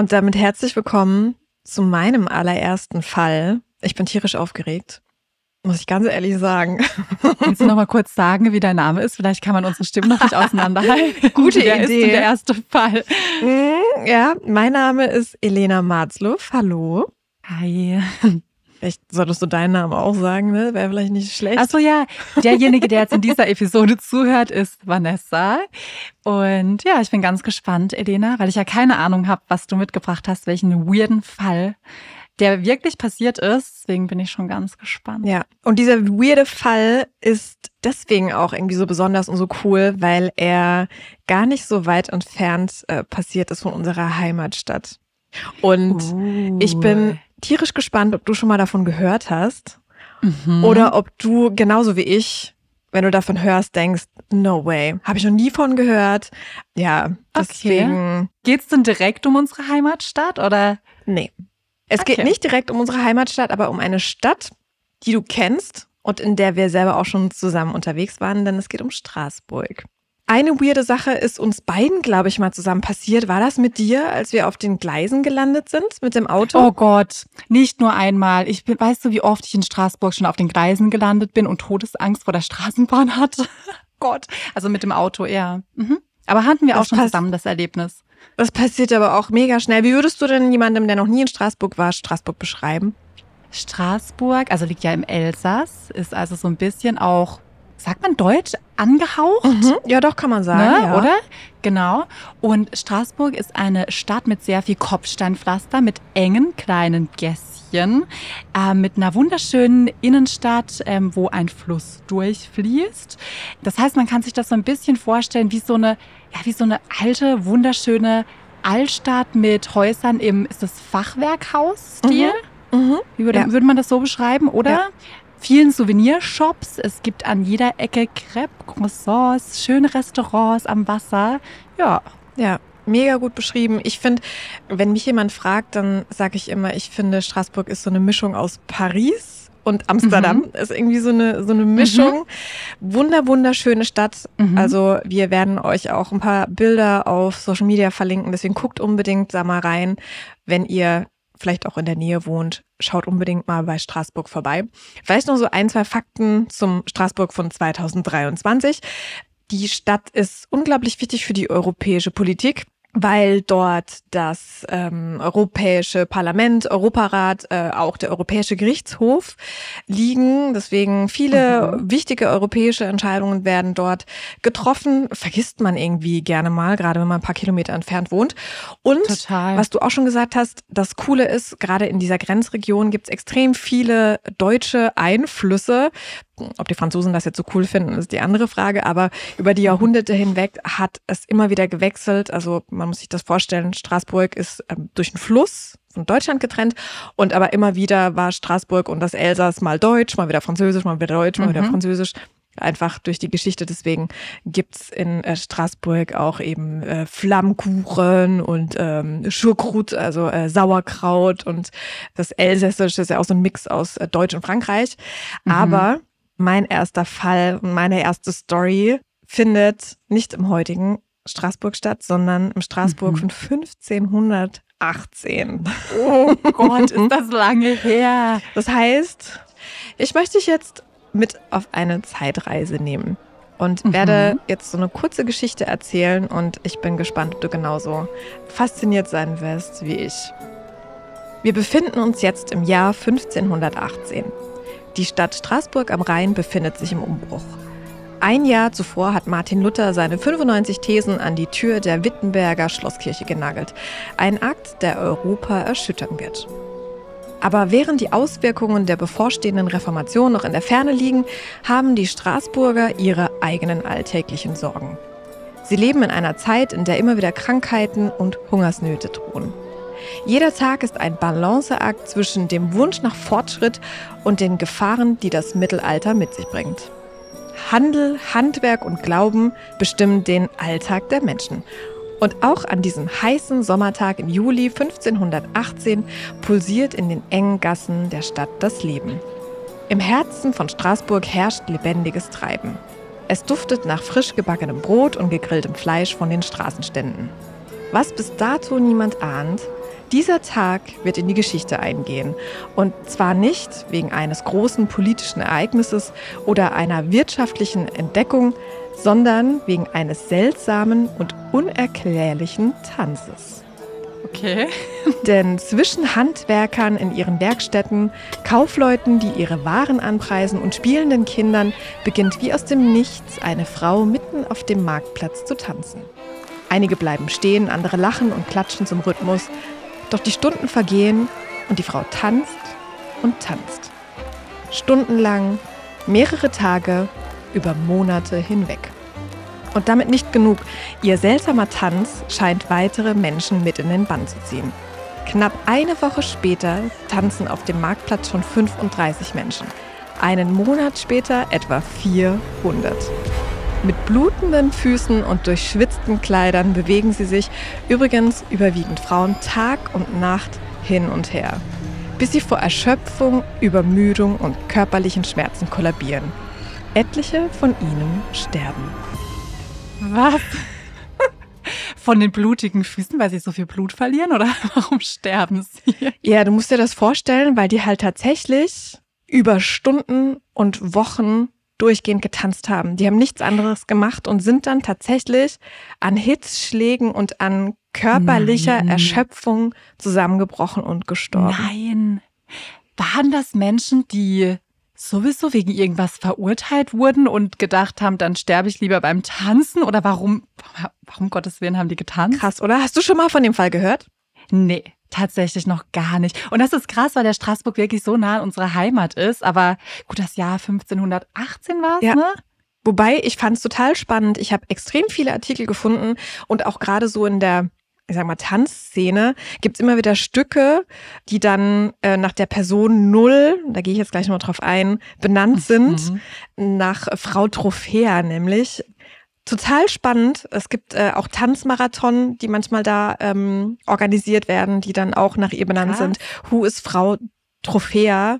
Und damit herzlich willkommen zu meinem allerersten Fall. Ich bin tierisch aufgeregt. Muss ich ganz ehrlich sagen. Kannst du noch mal kurz sagen, wie dein Name ist? Vielleicht kann man unsere Stimmen noch nicht auseinanderhalten. Gute Wer Idee. ist der erste Fall? Mm, Ja, mein Name ist Elena Marzluff. Hallo. Hi. Vielleicht solltest du deinen Namen auch sagen, ne? Wäre vielleicht nicht schlecht. Achso, ja. Derjenige, der jetzt in dieser Episode zuhört, ist Vanessa. Und ja, ich bin ganz gespannt, Elena, weil ich ja keine Ahnung habe, was du mitgebracht hast, welchen weirden Fall, der wirklich passiert ist. Deswegen bin ich schon ganz gespannt. Ja, und dieser weirde Fall ist deswegen auch irgendwie so besonders und so cool, weil er gar nicht so weit entfernt äh, passiert ist von unserer Heimatstadt. Und Uh. ich bin tierisch gespannt, ob du schon mal davon gehört hast Mhm. oder ob du genauso wie ich, wenn du davon hörst, denkst, no way, habe ich noch nie von gehört. Ja, deswegen, Geht's denn direkt um unsere Heimatstadt oder? nee. Es geht Okay. nicht direkt um unsere Heimatstadt, aber um eine Stadt, die du kennst und in der wir selber auch schon zusammen unterwegs waren, denn es geht um Straßburg. Eine weirde Sache ist uns beiden, glaube ich, mal zusammen passiert. War das mit dir, als wir auf den Gleisen gelandet sind mit dem Auto? Oh Gott, nicht nur einmal. Ich bin, weißt du, wie oft ich in Straßburg schon auf den Gleisen gelandet bin und Todesangst vor der Straßenbahn hatte? Gott, also mit dem Auto eher. Mhm. Aber hatten wir Das auch schon zusammen das Erlebnis. Das passiert aber auch mega schnell. Wie würdest du denn jemandem, der noch nie in Straßburg war, Straßburg beschreiben? Straßburg, also liegt ja im Elsass, ist also so ein bisschen auch, sagt man Deutsch, angehaucht? Mhm. Ja, doch, kann man sagen. ne, ja. oder? Genau. Und Straßburg ist eine Stadt mit sehr viel Kopfsteinpflaster, mit engen kleinen Gässchen, äh, mit einer wunderschönen Innenstadt, ähm, wo ein Fluss durchfließt. Das heißt, man kann sich das so ein bisschen vorstellen wie so eine, ja, wie so eine alte, wunderschöne Altstadt mit Häusern im, ist das Fachwerkhaus-Stil? Mhm. Wie würde, Ja. würde man das so beschreiben, oder? Ja. Vielen Souvenirshops. Es gibt an jeder Ecke Crepe, Croissants, schöne Restaurants am Wasser. Ja, Ja, mega gut beschrieben. Ich finde, wenn mich jemand fragt, dann sage ich immer, ich finde, Straßburg ist so eine Mischung aus Paris und Amsterdam. Ist irgendwie so eine, so eine Mischung. Wunder, wunderschöne Stadt. Mhm. Also wir werden euch auch ein paar Bilder auf Social Media verlinken. Deswegen guckt unbedingt da mal rein, wenn ihr vielleicht auch in der Nähe wohnt. Schaut unbedingt mal bei Straßburg vorbei. Vielleicht noch so ein, zwei Fakten zum Straßburg von 2023. Die Stadt ist unglaublich wichtig für die europäische Politik weil dort das ähm, Europäische Parlament, Europarat, äh, auch der Europäische Gerichtshof liegen. Deswegen viele wichtige europäische Entscheidungen werden dort getroffen. Vergisst man irgendwie gerne mal, gerade wenn man ein paar Kilometer entfernt wohnt. Und Total. was du auch schon gesagt hast, das Coole ist, gerade in dieser Grenzregion gibt es extrem viele deutsche Einflüsse. Ob die Franzosen das jetzt so cool finden, ist die andere Frage. Aber über die Jahrhunderte hinweg hat es immer wieder gewechselt. Also man muss sich das vorstellen, Straßburg ist ähm, durch einen Fluss von Deutschland getrennt und aber immer wieder war Straßburg und das Elsass mal deutsch, mal wieder französisch, mal wieder deutsch, mal wieder Mhm. französisch. Einfach durch die Geschichte. Deswegen gibt's in äh, Straßburg auch eben äh, Flammkuchen und ähm, Schurkrut, also äh, Sauerkraut und das Elsässische ist ja auch so ein Mix aus äh, Deutsch und Frankreich. Mhm. Aber mein erster Fall und meine erste Story findet nicht im heutigen Straßburg statt, sondern im Straßburg Mhm. von 1518. oh Gott, ist das lange her. Das heißt, ich möchte dich jetzt mit auf eine Zeitreise nehmen und Mhm. werde jetzt so eine kurze Geschichte erzählen und ich bin gespannt, ob du genauso fasziniert sein wirst wie ich. Wir befinden uns jetzt im Jahr 1518. Die Stadt Straßburg am Rhein befindet sich im Umbruch. Ein Jahr zuvor hat Martin Luther seine 95 Thesen an die Tür der Wittenberger Schlosskirche genagelt. Ein Akt, der Europa erschüttern wird. Aber während die Auswirkungen der bevorstehenden Reformation noch in der Ferne liegen, haben die Straßburger ihre eigenen alltäglichen Sorgen. Sie leben in einer Zeit, in der immer wieder Krankheiten und Hungersnöte drohen. Jeder Tag ist ein Balanceakt zwischen dem Wunsch nach Fortschritt und den Gefahren, die das Mittelalter mit sich bringt. Handel, Handwerk und Glauben bestimmen den Alltag der Menschen. Und auch an diesem heißen Sommertag im Juli 1518 pulsiert in den engen Gassen der Stadt das Leben. Im Herzen von Straßburg herrscht lebendiges Treiben. Es duftet nach frisch gebackenem Brot und gegrilltem Fleisch von den Straßenständen. Was bis dato niemand ahnt, Dieser Tag wird in die Geschichte eingehen. Und zwar nicht wegen eines großen politischen Ereignisses oder einer wirtschaftlichen Entdeckung, sondern wegen eines seltsamen und unerklärlichen Tanzes. Okay. Denn zwischen Handwerkern in ihren Werkstätten, Kaufleuten, die ihre Waren anpreisen und spielenden Kindern beginnt wie aus dem Nichts eine Frau mitten auf dem Marktplatz zu tanzen. Einige bleiben stehen, andere lachen und klatschen zum Rhythmus. Doch die Stunden vergehen und die Frau tanzt und tanzt. Stundenlang, mehrere Tage, über Monate hinweg. Und damit nicht genug. Ihr seltsamer Tanz scheint weitere Menschen mit in den Bann zu ziehen. Knapp eine Woche später tanzen auf dem Marktplatz schon 35 Menschen. Einen Monat später etwa 400. Mit blutenden Füßen und durchschwitzten Kleidern bewegen sie sich, übrigens überwiegend Frauen, Tag und Nacht hin und her, bis sie vor Erschöpfung, Übermüdung und körperlichen Schmerzen kollabieren. Etliche von ihnen sterben. Was? Von den blutigen Füßen, weil sie so viel Blut verlieren oder warum sterben sie? Ja, du musst dir das vorstellen, weil die halt tatsächlich über Stunden und Wochen durchgehend getanzt haben. Die haben nichts anderes gemacht und sind dann tatsächlich an Hitzschlägen und an körperlicher Nein. Erschöpfung zusammengebrochen und gestorben. Nein. Waren das Menschen, die sowieso wegen irgendwas verurteilt wurden und gedacht haben, dann sterbe ich lieber beim Tanzen? Oder warum, warum Gottes Willen haben die getanzt? Krass, oder? Hast du schon mal von dem Fall gehört? Nee, tatsächlich noch gar nicht. Und das ist krass, weil der Straßburg wirklich so nah an unserer Heimat ist. Aber gut, das Jahr 1518 war es, ja. ne? Wobei, ich fand es total spannend. Ich habe extrem viele Artikel gefunden und auch gerade so in der ich sag mal, Tanzszene gibt es immer wieder Stücke, die dann äh, nach der Person Null, da gehe ich jetzt gleich noch drauf ein, benannt sind, mhm. nach Frau Trophäa nämlich. Total spannend. Es gibt äh, auch Tanzmarathon, die manchmal da ähm, organisiert werden, die dann auch nach ihr benannt Krass. sind. Who ist Frau Trophäa?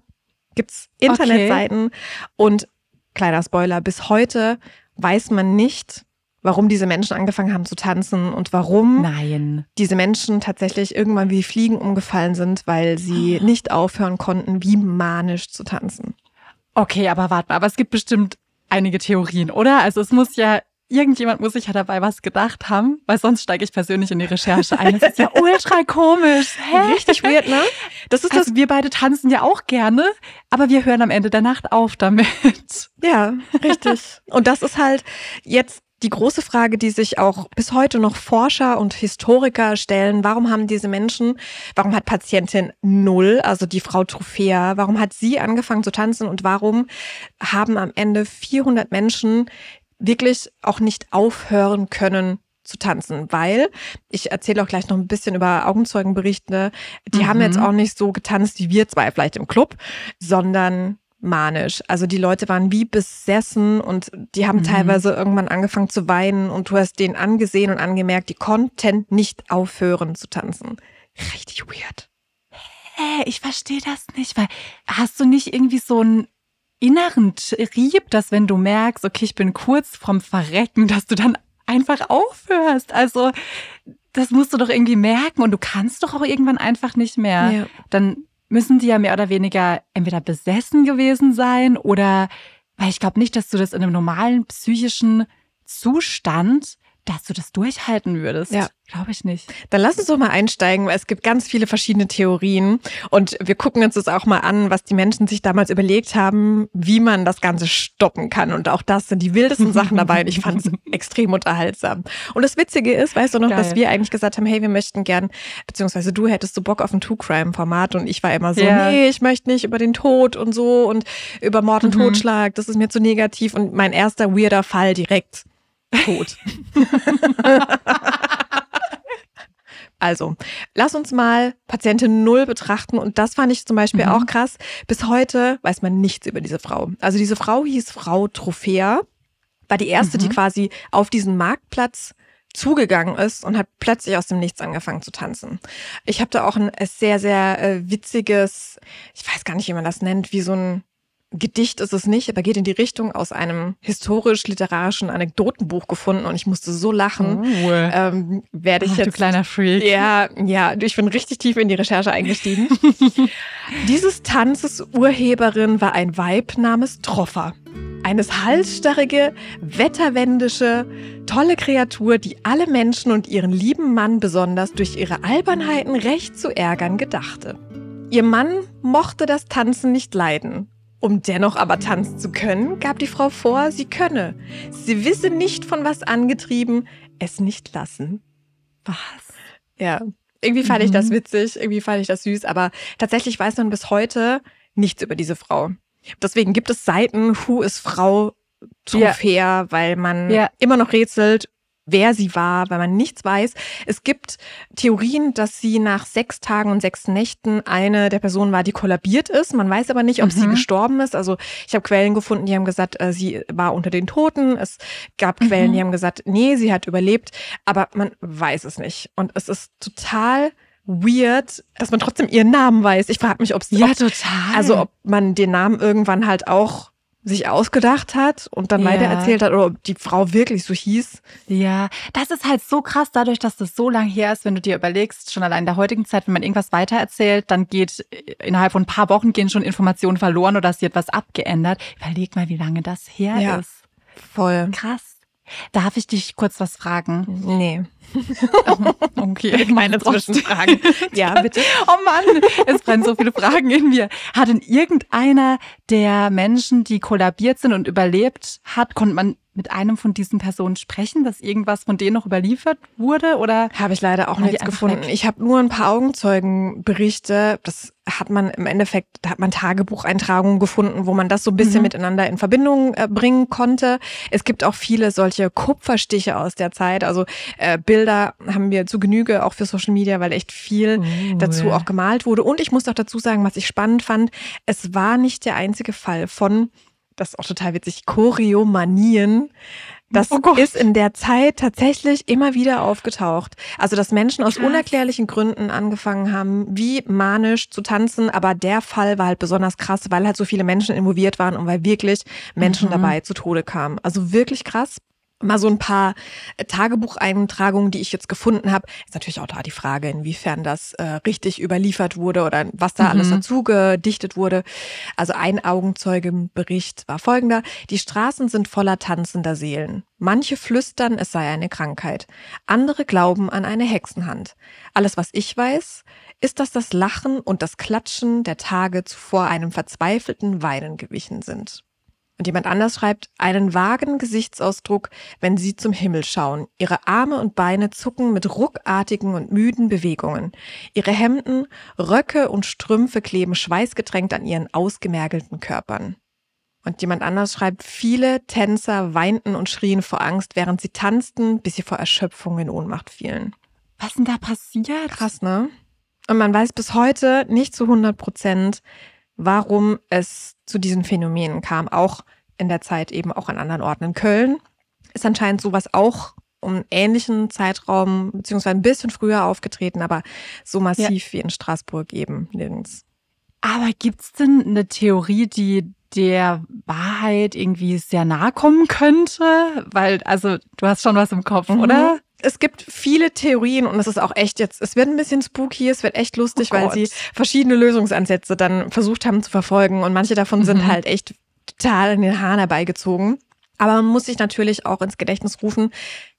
Gibt's Internetseiten. Okay. Und kleiner Spoiler, bis heute weiß man nicht, warum diese Menschen angefangen haben zu tanzen und warum Nein. diese Menschen tatsächlich irgendwann wie Fliegen umgefallen sind, weil sie oh. nicht aufhören konnten, wie manisch zu tanzen. Okay, aber warte mal, aber es gibt bestimmt einige Theorien, oder? Also es muss ja irgendjemand muss sich ja dabei was gedacht haben, weil sonst steige ich persönlich in die Recherche ein. Das ist ja ultra komisch. Hä? Richtig weird, ne? Das ist also das. Wir beide tanzen ja auch gerne, aber wir hören am Ende der Nacht auf damit. Ja, richtig. Und das ist halt jetzt die große Frage, die sich auch bis heute noch Forscher und Historiker stellen, warum haben diese Menschen, warum hat Patientin Null, also die Frau Trophäa, warum hat sie angefangen zu tanzen und warum haben am Ende 400 Menschen wirklich auch nicht aufhören können zu tanzen, weil ich erzähle auch gleich noch ein bisschen über Augenzeugenberichte. Die mhm. haben jetzt auch nicht so getanzt wie wir zwei vielleicht im Club, sondern manisch. Also die Leute waren wie besessen und die haben mhm. teilweise irgendwann angefangen zu weinen und du hast denen angesehen und angemerkt, die konnten nicht aufhören zu tanzen. Richtig weird. Hä, ich verstehe das nicht, weil hast du nicht irgendwie so einen inneren Trieb, dass wenn du merkst, okay, ich bin kurz vorm Verrecken, dass du dann einfach aufhörst. Also das musst du doch irgendwie merken und du kannst doch auch irgendwann einfach nicht mehr. Ja. Dann müssen die ja mehr oder weniger entweder besessen gewesen sein oder, weil ich glaube nicht, dass du das in einem normalen psychischen Zustand dass du das durchhalten würdest. Ja. Glaube ich nicht. Dann lass uns doch mal einsteigen, weil es gibt ganz viele verschiedene Theorien und wir gucken uns das auch mal an, was die Menschen sich damals überlegt haben, wie man das Ganze stoppen kann. Und auch das sind die wildesten Sachen dabei und ich fand es extrem unterhaltsam. Und das Witzige ist, weißt du noch, Geil. dass wir eigentlich gesagt haben, hey, wir möchten gern, beziehungsweise du hättest so Bock auf ein True-Crime-Format und ich war immer so, ja. nee, ich möchte nicht über den Tod und so und über Mord und mhm. Totschlag, das ist mir zu negativ und mein erster weirder Fall direkt tot. Also, lass uns mal Patientin Null betrachten. Und das fand ich zum Beispiel mhm. auch krass. Bis heute weiß man nichts über diese Frau. Also diese Frau hieß Frau Trophäa, war die erste, mhm. die quasi auf diesen Marktplatz zugegangen ist und hat plötzlich aus dem Nichts angefangen zu tanzen. Ich habe da auch ein sehr, sehr äh, witziges, ich weiß gar nicht, wie man das nennt, wie so ein Gedicht ist es nicht, aber geht in die Richtung aus einem historisch-literarischen Anekdotenbuch gefunden und ich musste so lachen. Oh. Ähm, werde ich Ach, jetzt. du kleiner Freak. Ja, ja, ich bin richtig tief in die Recherche eingestiegen. Dieses Tanzes Urheberin war ein Weib namens Troffer. Eines halsstarrige, wetterwendische, tolle Kreatur, die alle Menschen und ihren lieben Mann besonders durch ihre Albernheiten recht zu ärgern gedachte. Ihr Mann mochte das Tanzen nicht leiden. Um dennoch aber tanzen zu können, gab die Frau vor, sie könne. Sie wisse nicht von was angetrieben, es nicht lassen. Was? Ja, irgendwie fand ich das Mhm. witzig, irgendwie fand ich das süß, aber tatsächlich weiß man bis heute nichts über diese Frau. Deswegen gibt es Seiten, Who ist Frau Trophäa, weil man Ja. immer noch rätselt, wer sie war, weil man nichts weiß. Es gibt Theorien, dass sie nach sechs Tagen und sechs Nächten eine der Personen war, die kollabiert ist. Man weiß aber nicht, ob sie Mhm. gestorben ist. Also ich habe Quellen gefunden, die haben gesagt, äh, sie war unter den Toten. Es gab Quellen, Mhm. die haben gesagt, nee, sie hat überlebt. Aber man weiß es nicht. Und es ist total weird, dass man trotzdem ihren Namen weiß. Ich frage mich, ob es Ja, ob, total. also ob man den Namen irgendwann halt auch sich ausgedacht hat und dann Ja. weitererzählt hat oder ob die Frau wirklich so hieß. Ja, das ist halt so krass, dadurch, dass das so lang her ist, wenn du dir überlegst, schon allein in der heutigen Zeit, wenn man irgendwas weitererzählt, dann geht äh, innerhalb von ein paar Wochen gehen schon Informationen verloren oder es wird was abgeändert. Überleg mal, wie lange das her Ja. ist. Voll. Krass. Darf ich dich kurz was fragen? Nee. Okay. Meine Zwischenfragen. Ja, bitte. Oh Mann, es brennen so viele Fragen in mir. Hat denn irgendeiner der Menschen, die kollabiert sind und überlebt hat, konnte man mit einem von diesen Personen sprechen, dass irgendwas von denen noch überliefert wurde? Oder Habe ich leider auch nichts gefunden. weg? Ich habe nur ein paar Augenzeugenberichte. Das hat man im Endeffekt, da hat man Tagebucheintragungen gefunden, wo man das so ein bisschen Mhm. miteinander in Verbindung äh, bringen konnte. Es gibt auch viele solche Kupferstiche aus der Zeit. Also äh, Bilder haben wir zu Genüge auch für Social Media, weil echt viel dazu auch gemalt wurde. Und ich muss auch dazu sagen, was ich spannend fand, es war nicht der einzige Fall von, das ist auch total witzig, Choreomanien. Das Oh ist in der Zeit tatsächlich immer wieder aufgetaucht. Also, dass Menschen aus unerklärlichen Gründen angefangen haben, wie manisch zu tanzen. Aber der Fall war halt besonders krass, weil halt so viele Menschen involviert waren und weil wirklich Menschen Mhm. dabei zu Tode kamen. Also wirklich krass. Mal so ein paar äh, Tagebucheintragungen, die ich jetzt gefunden habe. Ist natürlich auch da die Frage, inwiefern das äh, richtig überliefert wurde oder was da alles Mhm. dazu gedichtet wurde. Also ein Augenzeugenbericht war folgender. Die Straßen sind voller tanzender Seelen. Manche flüstern, es sei eine Krankheit. Andere glauben an eine Hexenhand. Alles, was ich weiß, ist, dass das Lachen und das Klatschen der Tage zuvor einem verzweifelten Weinen gewichen sind. Und jemand anders schreibt, einen vagen Gesichtsausdruck, wenn sie zum Himmel schauen. Ihre Arme und Beine zucken mit ruckartigen und müden Bewegungen. Ihre Hemden, Röcke und Strümpfe kleben schweißgetränkt an ihren ausgemergelten Körpern. Und jemand anders schreibt, viele Tänzer weinten und schrien vor Angst, während sie tanzten, bis sie vor Erschöpfung in Ohnmacht fielen. was denn da passiert? Krass, ne? Und man weiß bis heute nicht zu 100 Prozent, warum es zu diesen Phänomenen kam. Auch in der Zeit eben auch an anderen Orten. In Köln ist anscheinend sowas auch um einen ähnlichen Zeitraum, beziehungsweise ein bisschen früher aufgetreten, aber so massiv wie in Straßburg eben nirgends. Aber gibt's denn eine Theorie, die der Wahrheit irgendwie sehr nahe kommen könnte? Weil, also, du hast schon was im Kopf, Mhm. oder? Es gibt viele Theorien und es ist auch echt jetzt, es wird ein bisschen spooky, es wird echt lustig, Oh weil sie verschiedene Lösungsansätze dann versucht haben zu verfolgen und manche davon sind Mhm. halt echt total in den Haaren herbeigezogen. Aber man muss sich natürlich auch ins Gedächtnis rufen,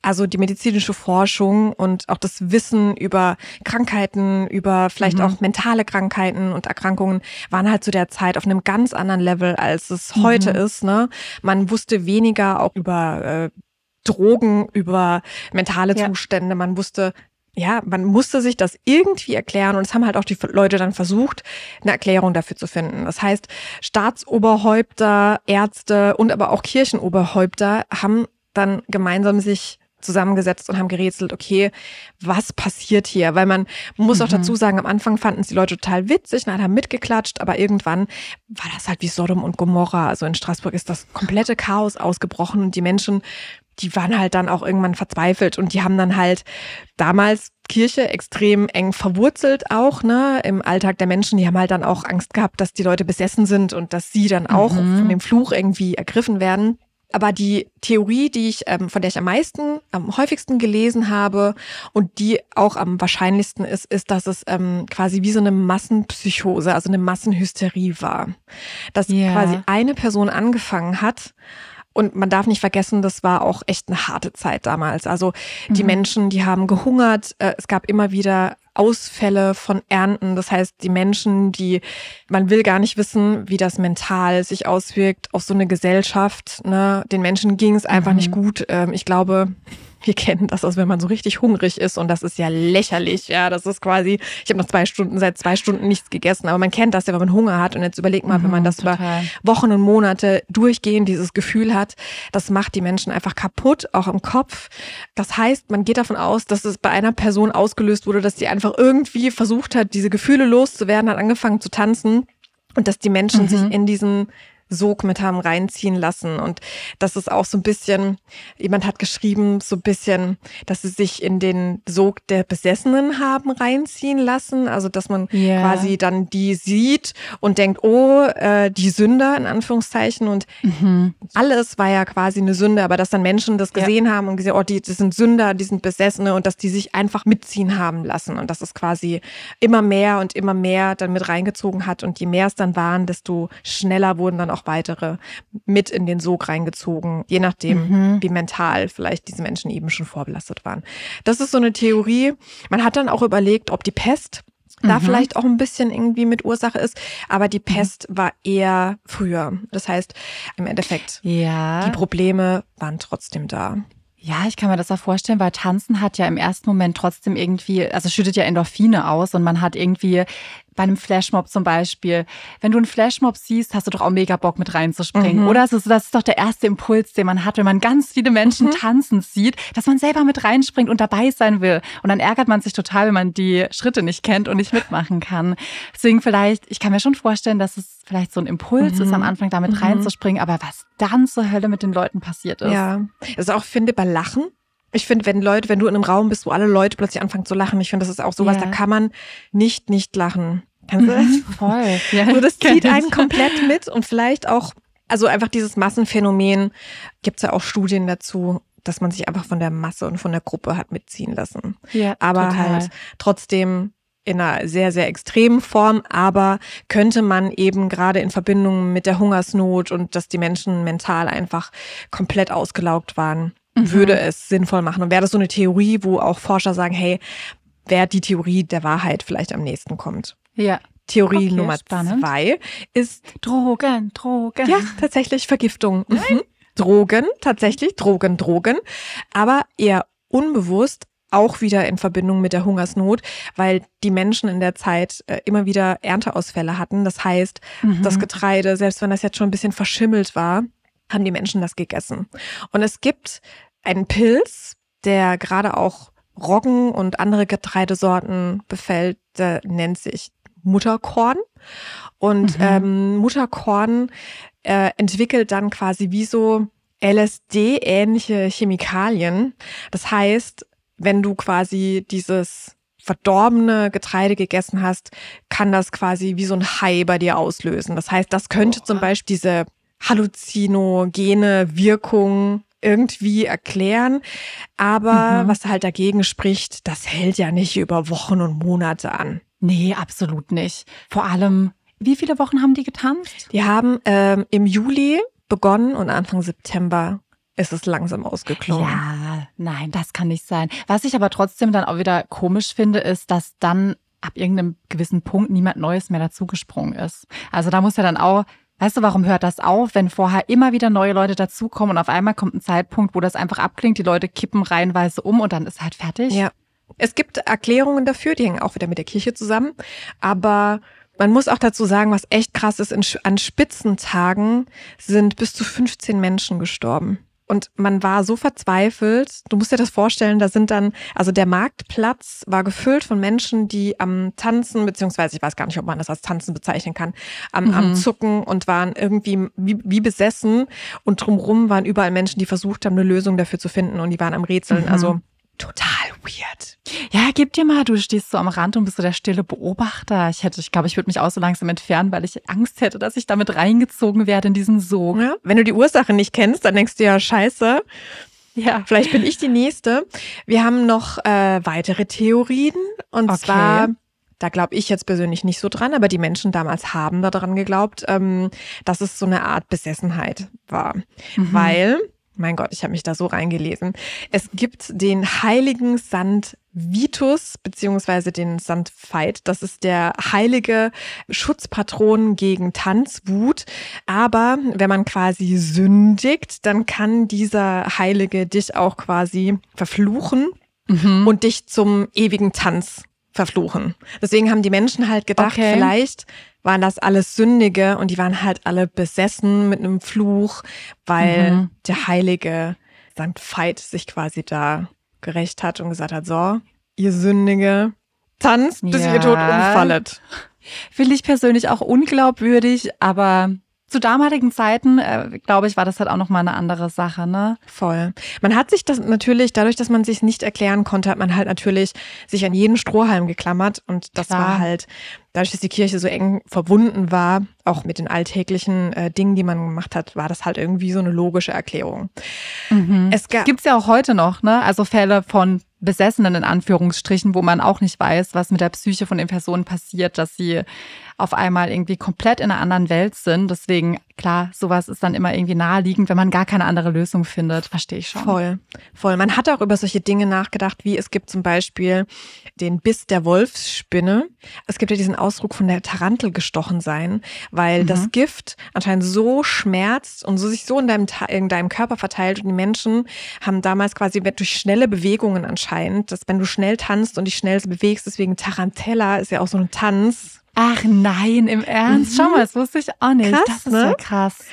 also die medizinische Forschung und auch das Wissen über Krankheiten, über vielleicht Mhm. auch mentale Krankheiten und Erkrankungen waren halt zu der Zeit auf einem ganz anderen Level, als es Mhm. heute ist. Ne? Man wusste weniger auch über äh, Drogen, über mentale Ja. Zustände. Man wusste, ja, man musste sich das irgendwie erklären und es haben halt auch die Leute dann versucht, eine Erklärung dafür zu finden. Das heißt, Staatsoberhäupter, Ärzte und aber auch Kirchenoberhäupter haben dann gemeinsam sich zusammengesetzt und haben gerätselt, okay, was passiert hier? Weil man muss auch Mhm. dazu sagen, am Anfang fanden es die Leute total witzig, und haben mitgeklatscht, aber irgendwann war das halt wie Sodom und Gomorra. Also in Straßburg ist das komplette Chaos ausgebrochen und die Menschen die waren halt dann auch irgendwann verzweifelt und die haben dann halt damals Kirche extrem eng verwurzelt auch, ne, im Alltag der Menschen. Die haben halt dann auch Angst gehabt, dass die Leute besessen sind und dass sie dann auch mhm. von dem Fluch irgendwie ergriffen werden. Aber die Theorie, die ich, ähm, von der ich am meisten, am häufigsten gelesen habe und die auch am wahrscheinlichsten ist, ist, dass es ähm, quasi wie so eine Massenpsychose, also eine Massenhysterie war. Dass yeah. quasi eine Person angefangen hat und man darf nicht vergessen, das war auch echt eine harte Zeit damals. Also die mhm. Menschen, die haben gehungert. Äh, es gab immer wieder Ausfälle von Ernten. Das heißt, die Menschen, die, man will gar nicht wissen, wie das mental sich auswirkt auf so eine Gesellschaft. Ne? Den Menschen ging es einfach mhm. nicht gut. Ähm, ich glaube, wir kennen das, also wenn man so richtig hungrig ist und das ist ja lächerlich. Ja, das ist quasi, ich habe noch zwei Stunden, seit zwei Stunden nichts gegessen, aber man kennt das ja, wenn man Hunger hat und jetzt überlegt mal, mhm, wenn man das total. über Wochen und Monate durchgehend dieses Gefühl hat, das macht die Menschen einfach kaputt, auch im Kopf. Das heißt, man geht davon aus, dass es bei einer Person ausgelöst wurde, dass sie einfach irgendwie versucht hat, diese Gefühle loszuwerden, hat angefangen zu tanzen und dass die Menschen mhm. sich in diesen Sog mit haben reinziehen lassen. Und das ist auch so ein bisschen, jemand hat geschrieben, so ein bisschen, dass sie sich in den Sog der Besessenen haben reinziehen lassen. Also dass man yeah. quasi dann die sieht und denkt, oh, äh, die Sünder in Anführungszeichen. Und mhm. alles war ja quasi eine Sünde, aber dass dann Menschen das gesehen ja. haben und gesehen, oh, die, das sind Sünder, die sind Besessene und dass die sich einfach mitziehen haben lassen. Und dass es quasi immer mehr und immer mehr dann mit reingezogen hat. Und je mehr es dann waren, desto schneller wurden dann auch noch weitere mit in den Sog reingezogen, je nachdem, mhm. wie mental vielleicht diese Menschen eben schon vorbelastet waren. Das ist so eine Theorie. Man hat dann auch überlegt, ob die Pest da mhm. vielleicht auch ein bisschen irgendwie mit Ursache ist. Aber die mhm. Pest mhm. war eher früher. Das heißt, im Endeffekt, ja. die Probleme waren trotzdem da. Ja, ich kann mir das auch vorstellen, weil Tanzen hat ja im ersten Moment trotzdem irgendwie, also schüttet ja Endorphine aus und man hat irgendwie bei einem Flashmob zum Beispiel, wenn du einen Flashmob siehst, hast du doch auch mega Bock mit reinzuspringen, mhm. oder? Das ist, das ist doch der erste Impuls, den man hat, wenn man ganz viele Menschen mhm. tanzen sieht, dass man selber mit reinspringt und dabei sein will. Und dann ärgert man sich total, wenn man die Schritte nicht kennt und nicht mitmachen kann. Deswegen vielleicht, ich kann mir schon vorstellen, dass es vielleicht so ein Impuls mhm. ist, am Anfang damit mhm. reinzuspringen, aber was dann zur Hölle mit den Leuten passiert ist. Ja, das ist auch, finde, bei Lachen ich finde, wenn Leute, wenn du in einem Raum bist, wo alle Leute plötzlich anfangen zu lachen, ich finde, das ist auch sowas, yeah. da kann man nicht nicht lachen. Du das? Mhm, voll. Ja, so, das zieht einen komplett mit und vielleicht auch, also einfach dieses Massenphänomen, gibt es ja auch Studien dazu, dass man sich einfach von der Masse und von der Gruppe hat mitziehen lassen. Ja, aber total. halt trotzdem in einer sehr, sehr extremen Form, aber könnte man eben gerade in Verbindung mit der Hungersnot und dass die Menschen mental einfach komplett ausgelaugt waren, mhm. würde es sinnvoll machen. Und wäre das so eine Theorie, wo auch Forscher sagen, hey, wer die Theorie der Wahrheit vielleicht am nächsten kommt. Ja. Theorie okay, Nummer spannend. zwei ist Drogen, Drogen. Ja, tatsächlich Vergiftung. Mhm. Drogen, tatsächlich Drogen, Drogen, aber eher unbewusst auch wieder in Verbindung mit der Hungersnot, weil die Menschen in der Zeit äh, immer wieder Ernteausfälle hatten. Das heißt, mhm. das Getreide, selbst wenn das jetzt schon ein bisschen verschimmelt war, haben die Menschen das gegessen. Und es gibt einen Pilz, der gerade auch Roggen und andere Getreidesorten befällt, der nennt sich Mutterkorn. Und mhm. ähm, Mutterkorn äh, entwickelt dann quasi wie so LSD-ähnliche Chemikalien. Das heißt, wenn du quasi dieses verdorbene Getreide gegessen hast, kann das quasi wie so ein Hai bei dir auslösen. Das heißt, das könnte zum Beispiel diese halluzinogene Wirkung irgendwie erklären. Aber mhm. was halt dagegen spricht, das hält ja nicht über Wochen und Monate an. Nee, absolut nicht. Vor allem, wie viele Wochen haben die getanzt? Die haben ähm, im Juli begonnen und Anfang September ist es langsam ausgeklungen. Ja, nein, das kann nicht sein. Was ich aber trotzdem dann auch wieder komisch finde, ist, dass dann ab irgendeinem gewissen Punkt niemand Neues mehr dazugesprungen ist. Also da muss ja dann auch Weißt du, warum hört das auf, wenn vorher immer wieder neue Leute dazukommen und auf einmal kommt ein Zeitpunkt, wo das einfach abklingt, die Leute kippen reihenweise um und dann ist halt fertig? Ja. Es gibt Erklärungen dafür, die hängen auch wieder mit der Kirche zusammen. Aber man muss auch dazu sagen, was echt krass ist, in, an Spitzentagen sind bis zu 15 Menschen gestorben. und man war so verzweifelt. Du musst dir das vorstellen, da sind dann, also der Marktplatz war gefüllt von Menschen, die am Tanzen, beziehungsweise ich weiß gar nicht, ob man das als Tanzen bezeichnen kann, am, mhm. am Zucken und waren irgendwie wie, wie besessen. Und drumherum waren überall Menschen, die versucht haben, eine Lösung dafür zu finden und die waren am Rätseln. Mhm. Also total weird. Ja, gib dir mal, du stehst so am Rand und bist so der stille Beobachter. Ich hätte, ich glaube, ich würde mich auch so langsam entfernen, weil ich Angst hätte, dass ich damit reingezogen werde in diesen Sog. Ja, wenn du die Ursache nicht kennst, dann denkst du ja, scheiße. Ja, vielleicht bin ich die Nächste. Wir haben noch äh, weitere Theorien und okay. zwar da glaube ich jetzt persönlich nicht so dran, aber die Menschen damals haben daran geglaubt, ähm, dass es so eine Art Besessenheit war. Mhm. Weil mein Gott, ich habe mich da so reingelesen. Es gibt den heiligen Sand Vitus beziehungsweise den Sand Veit. Das ist der heilige Schutzpatron gegen Tanzwut. Aber wenn man quasi sündigt, dann kann dieser Heilige dich auch quasi verfluchen mhm. und dich zum ewigen Tanz verfluchen. Deswegen haben die Menschen halt gedacht, okay. vielleicht waren das alles Sündige und die waren halt alle besessen mit einem Fluch, weil mhm. der heilige St. Veit sich quasi da gerecht hat und gesagt hat, so, ihr Sündige, tanzt, bis ja. ihr tot umfallet. Finde ich persönlich auch unglaubwürdig, aber zu damaligen Zeiten, äh, glaube ich, war das halt auch nochmal eine andere Sache, ne? Voll. Man hat sich das natürlich, dadurch, dass man sich nicht erklären konnte, hat man halt natürlich sich an jeden Strohhalm geklammert und das Klar. war halt, dadurch, dass die Kirche so eng verbunden war, auch mit den alltäglichen äh, Dingen, die man gemacht hat, war das halt irgendwie so eine logische Erklärung. Mhm. Es gibt's ja auch heute noch, ne? Also Fälle von Besessenen in Anführungsstrichen, wo man auch nicht weiß, was mit der Psyche von den Personen passiert, dass sie auf einmal irgendwie komplett in einer anderen Welt sind. Deswegen, klar, sowas ist dann immer irgendwie naheliegend, wenn man gar keine andere Lösung findet. Verstehe ich schon. Voll, voll. Man hat auch über solche Dinge nachgedacht, wie es gibt zum Beispiel den Biss der Wolfsspinne. Es gibt ja diesen Ausdruck von der Tarantel gestochen sein, weil mhm. das Gift anscheinend so schmerzt und so sich so in deinem, in deinem Körper verteilt. Und die Menschen haben damals quasi durch schnelle Bewegungen anscheinend, dass wenn du schnell tanzt und dich schnell bewegst, deswegen Tarantella ist ja auch so ein Tanz, Ach nein, im Ernst? Mhm. Schau mal, das wusste ich auch nicht. Krass, das ist ne? ja krass.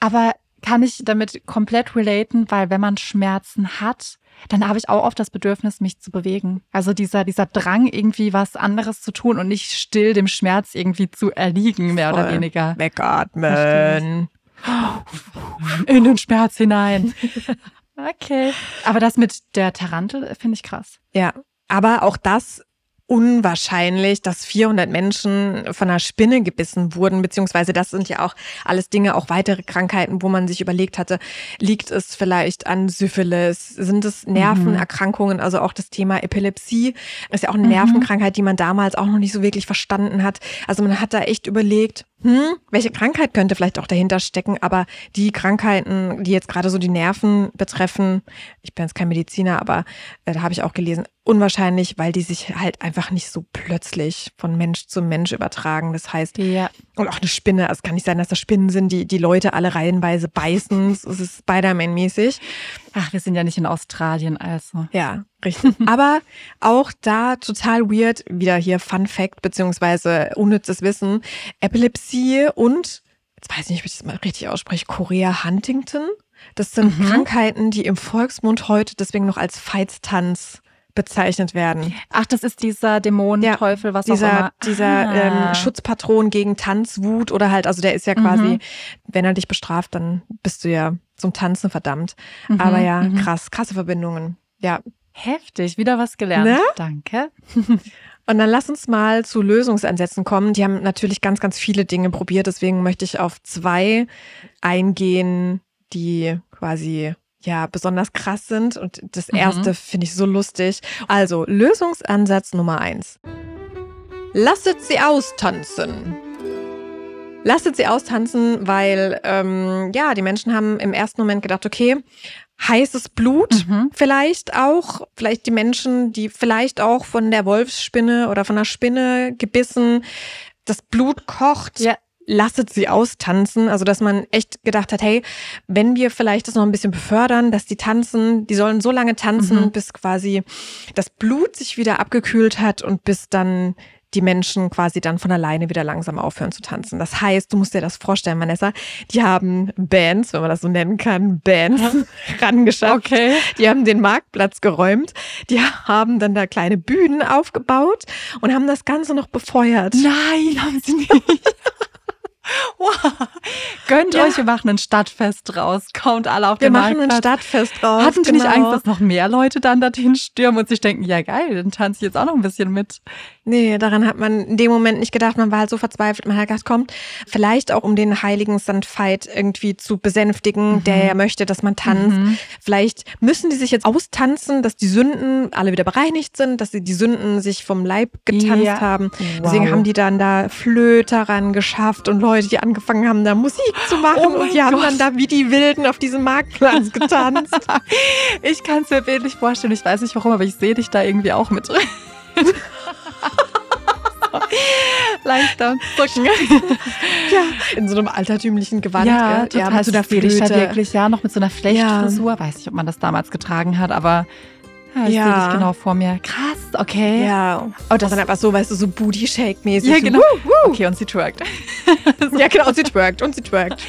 Aber kann ich damit komplett relaten, weil wenn man Schmerzen hat, dann habe ich auch oft das Bedürfnis, mich zu bewegen. Also dieser, dieser Drang, irgendwie was anderes zu tun und nicht still dem Schmerz irgendwie zu erliegen, mehr Voll. oder weniger. Wegatmen. In den Schmerz hinein. Okay. Aber das mit der Tarantel finde ich krass. Ja. Aber auch das unwahrscheinlich, dass 400 Menschen von einer Spinne gebissen wurden, beziehungsweise das sind ja auch alles Dinge, auch weitere Krankheiten, wo man sich überlegt hatte, liegt es vielleicht an Syphilis, sind es Nervenerkrankungen, also auch das Thema Epilepsie ist ja auch eine mhm. Nervenkrankheit, die man damals auch noch nicht so wirklich verstanden hat. Also man hat da echt überlegt, hm, welche Krankheit könnte vielleicht auch dahinter stecken, aber die Krankheiten, die jetzt gerade so die Nerven betreffen, ich bin jetzt kein Mediziner, aber äh, da habe ich auch gelesen, unwahrscheinlich, weil die sich halt einfach nicht so plötzlich von Mensch zu Mensch übertragen. Das heißt, ja. und auch eine Spinne, also es kann nicht sein, dass das Spinnen sind, die die Leute alle reihenweise beißen. Es ist Spider-Man-mäßig. Ach, wir sind ja nicht in Australien, also. Ja, richtig. Aber auch da total weird, wieder hier Fun Fact, beziehungsweise unnützes Wissen. Epilepsie und, jetzt weiß ich nicht, ob ich das mal richtig ausspreche, Korea Huntington. Das sind mhm. Krankheiten, die im Volksmund heute deswegen noch als Feiztanz bezeichnet werden. Ach, das ist dieser Dämonenteufel, ja, was dieser, auch immer. Dieser ah. ähm, Schutzpatron gegen Tanzwut oder halt, also der ist ja quasi, mhm. wenn er dich bestraft, dann bist du ja zum Tanzen verdammt. Mhm, Aber ja, mhm. krass, krasse Verbindungen. Ja. Heftig, wieder was gelernt. Ne? Danke. Und dann lass uns mal zu Lösungsansätzen kommen. Die haben natürlich ganz, ganz viele Dinge probiert. Deswegen möchte ich auf zwei eingehen, die quasi ja besonders krass sind. Und das mhm. erste mhm. finde ich so lustig. Also Lösungsansatz Nummer eins. Lasset sie austanzen. Lasset sie austanzen, weil ähm, ja, die Menschen haben im ersten Moment gedacht, okay, heißes Blut mhm. vielleicht auch, vielleicht die Menschen, die vielleicht auch von der Wolfsspinne oder von der Spinne gebissen, das Blut kocht. Ja. Lasset sie austanzen. Also, dass man echt gedacht hat, hey, wenn wir vielleicht das noch ein bisschen befördern, dass die tanzen, die sollen so lange tanzen, mhm. bis quasi das Blut sich wieder abgekühlt hat und bis dann die Menschen quasi dann von alleine wieder langsam aufhören zu tanzen. Das heißt, du musst dir das vorstellen, Vanessa, die haben Bands, wenn man das so nennen kann, Bands rangeschafft. Okay. Die haben den Marktplatz geräumt, die haben dann da kleine Bühnen aufgebaut und haben das Ganze noch befeuert. Nein, haben sie nicht. Wow. Gönnt Ja. euch, wir machen ein Stadtfest draus. Kommt alle auf Wir den machen ein Marktplatz. Stadtfest draus. Hatten Sie nicht genau. Angst, dass noch mehr Leute dann dorthin stürmen und sich denken, ja geil, dann tanze ich jetzt auch noch ein bisschen mit. Nee, daran hat man in dem Moment nicht gedacht. Man war halt so verzweifelt. Man hat gedacht, kommt, vielleicht auch um den heiligen. Veit irgendwie zu besänftigen, der ja möchte, dass man tanzt. Mhm. Vielleicht müssen die sich jetzt austanzen, dass die Sünden alle wieder bereinigt sind, dass sie die Sünden sich vom Leib getanzt Ja. haben. Wow. Deswegen haben die dann da Flöter ran geschafft und Leute, die angefangen haben, da Musik zu machen. Oh und die haben Gott. dann da wie die Wilden auf diesem Marktplatz getanzt. Ich kann es mir bildlich vorstellen, ich weiß nicht warum, aber ich sehe dich da irgendwie auch mit drin. Leicht am Zucken. ja, in so einem altertümlichen Gewand. Ja, total. mit so einer Flöte. wirklich, ja, noch mit so einer Flechtfrisur. Weiß nicht, ob man das damals getragen hat, aber ja, ich Ja. sehe dich genau vor mir. Krass, okay. Ja. Oh, das, Und dann einfach so, weißt du, so Booty-Shake-mäßig. ja, so, genau. wuh, wuh. Okay, und sie twerkt. Ja, genau, und sie twerkt und sie twerkt.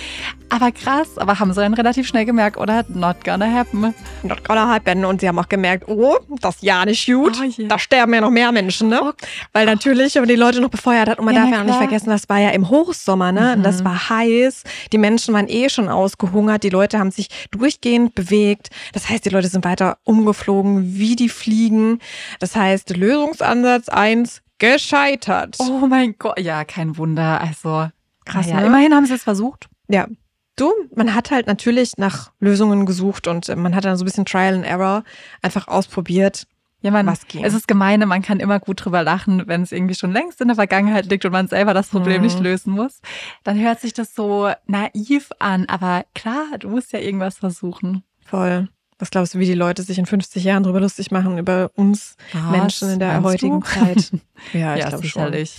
Aber krass, aber haben sie dann relativ schnell gemerkt, oder? Not gonna happen. Not gonna happen. Und sie haben auch gemerkt, oh, das ist ja nicht gut. Oh je. da sterben ja noch mehr Menschen, ne? Oh. Weil natürlich, wenn man die Leute noch befeuert hat, und man Ja, darf ja auch nicht vergessen, das war ja im Hochsommer, ne? Und das Mhm. war heiß. Die Menschen waren eh schon ausgehungert. Die Leute haben sich durchgehend bewegt. Das heißt, die Leute sind weiter umgeflogen wie die Fliegen. Das heißt, Lösungsansatz eins gescheitert. Oh mein Gott, ja, kein Wunder. Also, Krass, ja, ne? immerhin haben sie es versucht. Ja. Du, man hat halt natürlich nach Lösungen gesucht und äh, man hat dann so ein bisschen Trial and Error einfach ausprobiert. Ja, man, Was ging? es ist gemeine, man kann immer gut drüber lachen, wenn es irgendwie schon längst in der Vergangenheit liegt und man selber das Problem Mhm. nicht lösen muss. Dann hört sich das so naiv an, aber klar, du musst ja irgendwas versuchen. Voll. Was glaubst du, wie die Leute sich in 50 Jahren drüber lustig machen, über uns Was, Menschen in der meinst heutigen du? Zeit? Ja, ich Ja, glaube schon. sicherlich.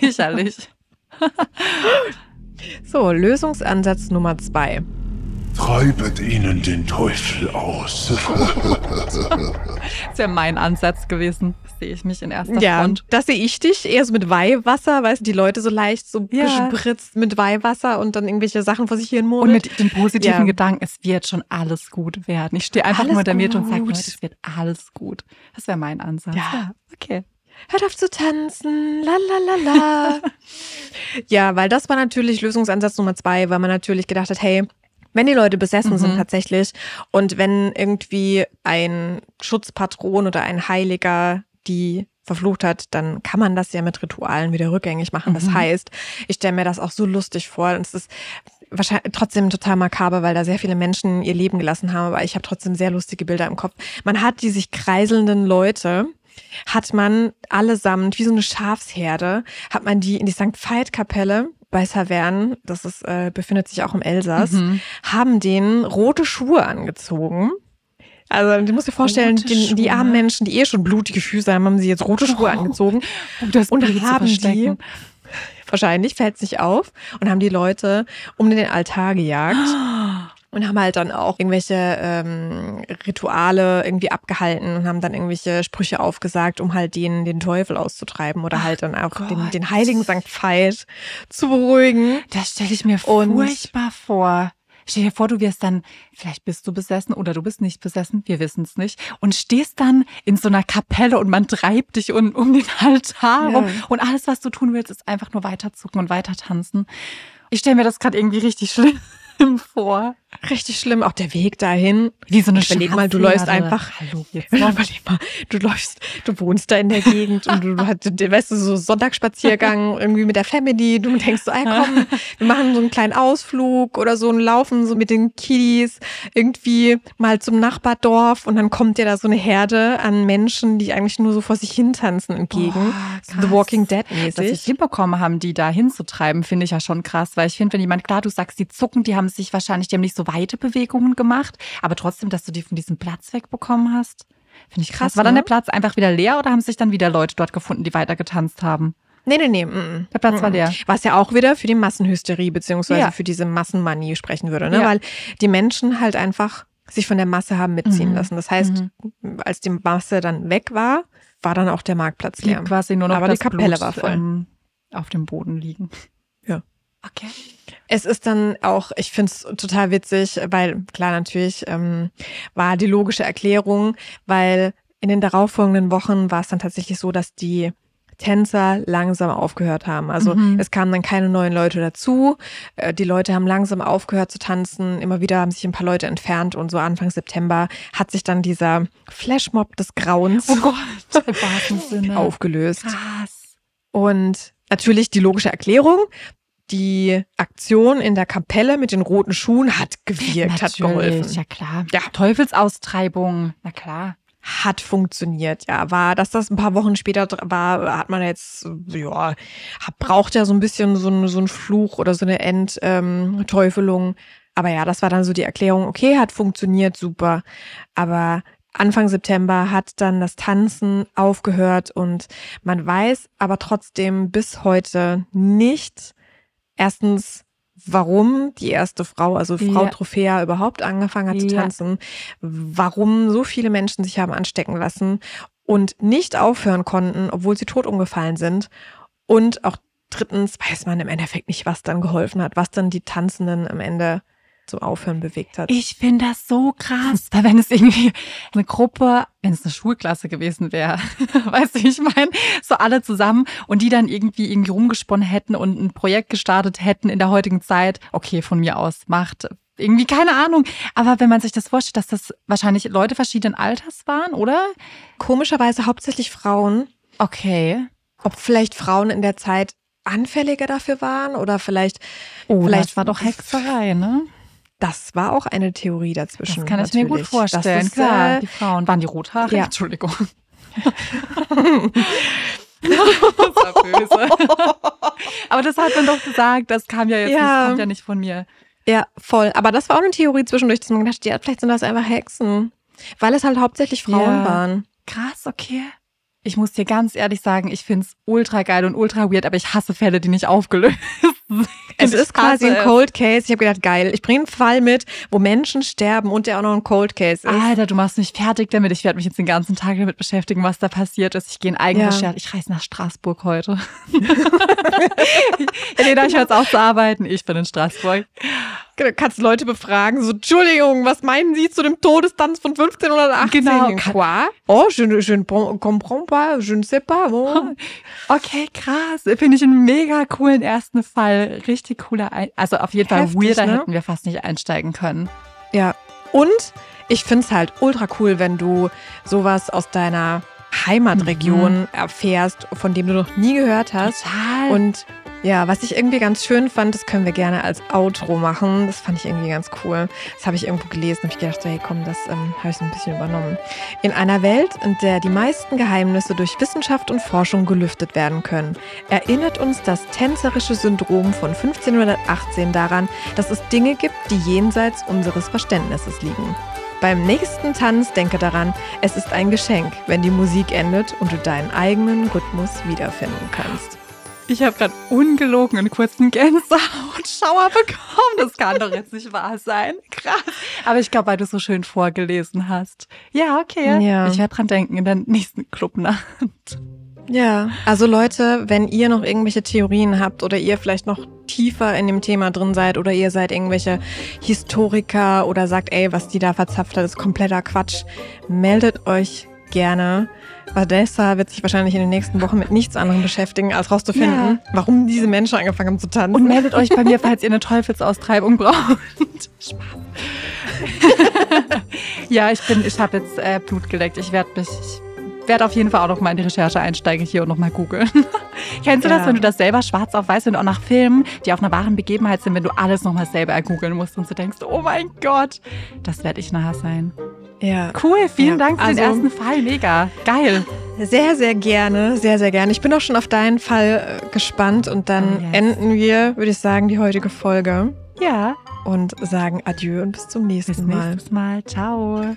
Sicherlich. So, Lösungsansatz Nummer zwei. Treibet ihnen den Teufel aus. Das wäre mein Ansatz gewesen. Sehe ich mich in erster Ja, Front. das sehe ich dich eher so mit Weihwasser, weißt du, die Leute so leicht so Ja. gespritzt mit Weihwasser und dann irgendwelche Sachen vor sich hin Und mit dem positiven Ja. Gedanken, es wird schon alles gut werden. Ich stehe einfach Alles nur Mitte und sage. Leute, es wird alles gut. Das wäre mein Ansatz. Ja. okay. Hört auf zu tanzen, la la la la. ja, weil das war natürlich Lösungsansatz Nummer zwei, weil man natürlich gedacht hat, hey, wenn die Leute besessen Mhm. sind tatsächlich und wenn irgendwie ein Schutzpatron oder ein Heiliger die verflucht hat, dann kann man das ja mit Ritualen wieder rückgängig machen. Das Mhm. heißt, ich stelle mir das auch so lustig vor und es ist wahrscheinlich trotzdem total makaber, weil da sehr viele Menschen ihr Leben gelassen haben, aber ich habe trotzdem sehr lustige Bilder im Kopf. Man hat die sich kreiselnden Leute, hat man allesamt, wie so eine Schafsherde, hat man die in die St. Veit-Kapelle bei Saverne, das ist, äh, befindet sich auch im Elsass, Mhm. haben denen rote Schuhe angezogen. Also du musst dir vorstellen, Rote die, armen Menschen, die eh schon blutige Füße haben, haben sie jetzt rote Schuhe Oh. angezogen. Um das Und zu haben die, wahrscheinlich fällt es nicht auf, und haben die Leute um den Altar gejagt und haben halt dann auch irgendwelche ähm, Rituale irgendwie abgehalten und haben dann irgendwelche Sprüche aufgesagt, um halt den, den Teufel auszutreiben oder Ach halt dann auch den, Gott. den heiligen St. Veit zu beruhigen. Das stelle ich mir Und- furchtbar vor. Stell dir vor, du wirst dann, vielleicht bist du besessen oder du bist nicht besessen, wir wissen es nicht, und stehst dann in so einer Kapelle und man treibt dich um, um den Altar Ja. rum und alles, was du tun willst, ist einfach nur weiter zucken und weiter tanzen. Ich stelle mir das gerade irgendwie richtig schlimm vor. Richtig schlimm, auch der Weg dahin. Wie so eine Überleg mal, du läufst einfach. Hallo, jetzt Überleg mal, du läufst, du wohnst da in der Gegend und du, hast, weißt du, so Sonntagsspaziergang irgendwie mit der Family. Du denkst so, ey, komm, wir machen so einen kleinen Ausflug oder so ein Laufen so mit den Kiddies irgendwie mal zum Nachbardorf und dann kommt dir da so eine Herde an Menschen, die eigentlich nur so vor sich hin tanzen entgegen. So The Walking Dead Dass sie es mäßig. hinbekommen haben, die da hinzutreiben, finde ich ja schon krass. Weil ich finde, wenn jemand, klar, du sagst, die zucken, die haben sich wahrscheinlich, die haben nicht so weite Bewegungen gemacht, aber trotzdem, dass du die von diesem Platz wegbekommen hast, finde ich krass. Krass, War dann ne? der Platz einfach wieder leer oder haben sich dann wieder Leute dort gefunden, die weiter getanzt haben? Nee, nee, nee. mm, Der Platz war leer. Was ja auch wieder für die Massenhysterie beziehungsweise Ja. für diese Massenmanie sprechen würde, ne? Ja. Weil die Menschen halt einfach sich von der Masse haben mitziehen Mhm. lassen. Das heißt, als die Masse dann weg war, war dann auch der Marktplatz leer. Blieb quasi nur noch Aber die Kapelle Blut, war voll. Ähm, auf dem Boden liegen. Okay. Es ist dann auch, ich finde es total witzig, weil klar natürlich ähm, war die logische Erklärung, weil in den darauffolgenden Wochen war es dann tatsächlich so, dass die Tänzer langsam aufgehört haben. Also Mhm. es kamen dann keine neuen Leute dazu. Äh, Die Leute haben langsam aufgehört zu tanzen. Immer wieder haben sich ein paar Leute entfernt und so Anfang September hat sich dann dieser Flashmob des Grauens Oh Gott, aufgelöst. Krass. Und natürlich die logische Erklärung. Die Aktion in der Kapelle mit den roten Schuhen hat gewirkt, hat geholfen. ja klar. Ja. Teufelsaustreibung, na klar. Hat funktioniert, ja. War, dass das ein paar Wochen später war, hat man jetzt, ja, braucht ja so ein bisschen so ein, so ein Fluch oder so eine Entteufelung. Aber ja, das war dann so die Erklärung, okay, hat funktioniert, super. Aber Anfang September hat dann das Tanzen aufgehört und man weiß aber trotzdem bis heute nicht, erstens, warum die erste Frau, also Frau Ja. Trophäa, überhaupt angefangen hat zu Ja. tanzen, warum so viele Menschen sich haben anstecken lassen und nicht aufhören konnten, obwohl sie tot umgefallen sind. Und auch drittens weiß man im Endeffekt nicht, was dann geholfen hat, was dann die Tanzenden am Ende zum Aufhören bewegt hat. Ich finde das so krass. Weil wenn es irgendwie eine Gruppe, wenn es eine Schulklasse gewesen wäre, weißt du, ich meine, so alle zusammen und die dann irgendwie irgendwie rumgesponnen hätten und ein Projekt gestartet hätten in der heutigen Zeit, okay, von mir aus, macht irgendwie keine Ahnung. Aber wenn man sich das vorstellt, dass das wahrscheinlich Leute verschiedenen Alters waren, oder? Komischerweise hauptsächlich Frauen. Okay. Ob vielleicht Frauen in der Zeit anfälliger dafür waren oder vielleicht, Oh, Vielleicht- das war doch Hexerei, ne? Das war auch eine Theorie dazwischen. Das kann ich mir gut natürlich. vorstellen. Das ist, Klar, äh, die Frauen waren die rothaarig. ja. Entschuldigung. das war böse. Aber das hat man doch gesagt. Das kam ja jetzt Ja. nicht, kommt ja nicht von mir. Ja, voll. Aber das war auch eine Theorie zwischendurch, dass man gedacht hat, ja, vielleicht sind das einfach Hexen. Weil es halt hauptsächlich Frauen Ja. waren. Krass, okay. Ich muss dir ganz ehrlich sagen, ich find's ultra geil und ultra weird, aber ich hasse Fälle, die nicht aufgelöst sind. Es ist quasi ein. Cold Case. Ich habe gedacht, geil, ich bringe einen Fall mit, wo Menschen sterben und der auch noch ein Cold Case ist. Alter, du machst mich fertig damit. Ich werde mich jetzt den ganzen Tag damit beschäftigen, was da passiert ist. Ich gehe in Eigenrecherche. Ich reise nach Straßburg heute. Elena, ich höre jetzt auf zu arbeiten. Ich bin in Straßburg. Du kannst Leute befragen, so, Entschuldigung, was meinen Sie zu dem Todestanz von 1518? Genau. Quoi? Oh, je, ne- ne comprends pas, je ne sais pas. Oh. Okay, krass. Finde ich einen mega coolen ersten Fall. Richtig cooler. Ein also auf jeden Fall Heftig, weirder ne? hätten wir fast nicht einsteigen können. Ja. Und ich find's halt ultra cool, wenn du sowas aus deiner Heimatregion erfährst, von dem du noch nie gehört hast. Total. Und ja, was ich irgendwie ganz schön fand, das können wir gerne als Outro machen. Das fand ich irgendwie ganz cool. Das habe ich irgendwo gelesen und ich gedacht, hey komm, das ähm, habe ich so ein bisschen übernommen. In einer Welt, in der die meisten Geheimnisse durch Wissenschaft und Forschung gelüftet werden können, erinnert uns das tänzerische Syndrom von 1518 daran, dass es Dinge gibt, die jenseits unseres Verständnisses liegen. Beim nächsten Tanz denke daran, es ist ein Geschenk, wenn die Musik endet und du deinen eigenen Rhythmus wiederfinden kannst. Ich habe gerade ungelogen einen kurzen Gänsehautschauer bekommen. Das kann doch jetzt nicht wahr sein. Krass. Aber ich glaube, weil du so schön vorgelesen hast. Ja, okay. Ja. Ich werde dran denken in der nächsten Clubnacht. Ja, also Leute, wenn ihr noch irgendwelche Theorien habt oder ihr vielleicht noch tiefer in dem Thema drin seid oder ihr seid irgendwelche Historiker oder sagt, ey, was die da verzapft hat, ist kompletter Quatsch, meldet euch gerne. Vanessa wird sich wahrscheinlich in den nächsten Wochen mit nichts anderem beschäftigen, als rauszufinden, warum diese Menschen angefangen haben zu tanzen. Und meldet euch bei mir, falls ihr eine Teufelsaustreibung braucht. Spaß. ja, ich bin, ich habe jetzt äh, Blut geleckt. Ich werde mich, ich werde auf jeden Fall auch noch mal in die Recherche einsteigen hier und noch mal googeln. Kennst du Ja. das, wenn du das selber schwarz auf weiß, du auch nach Filmen, die auf einer wahren Begebenheit sind, wenn du alles noch mal selber ergoogeln musst und du denkst, oh mein Gott, das werde ich nachher sein. Ja, Cool, vielen Ja, Dank für den also- ersten Fall, mega, geil. sehr, sehr gerne, sehr, sehr gerne. Ich bin auch schon auf deinen Fall äh, gespannt und dann Oh, yes. enden wir, würde ich sagen, die heutige Folge Ja, und sagen Adieu und bis zum nächsten bis Mal. nächstes Mal, ciao.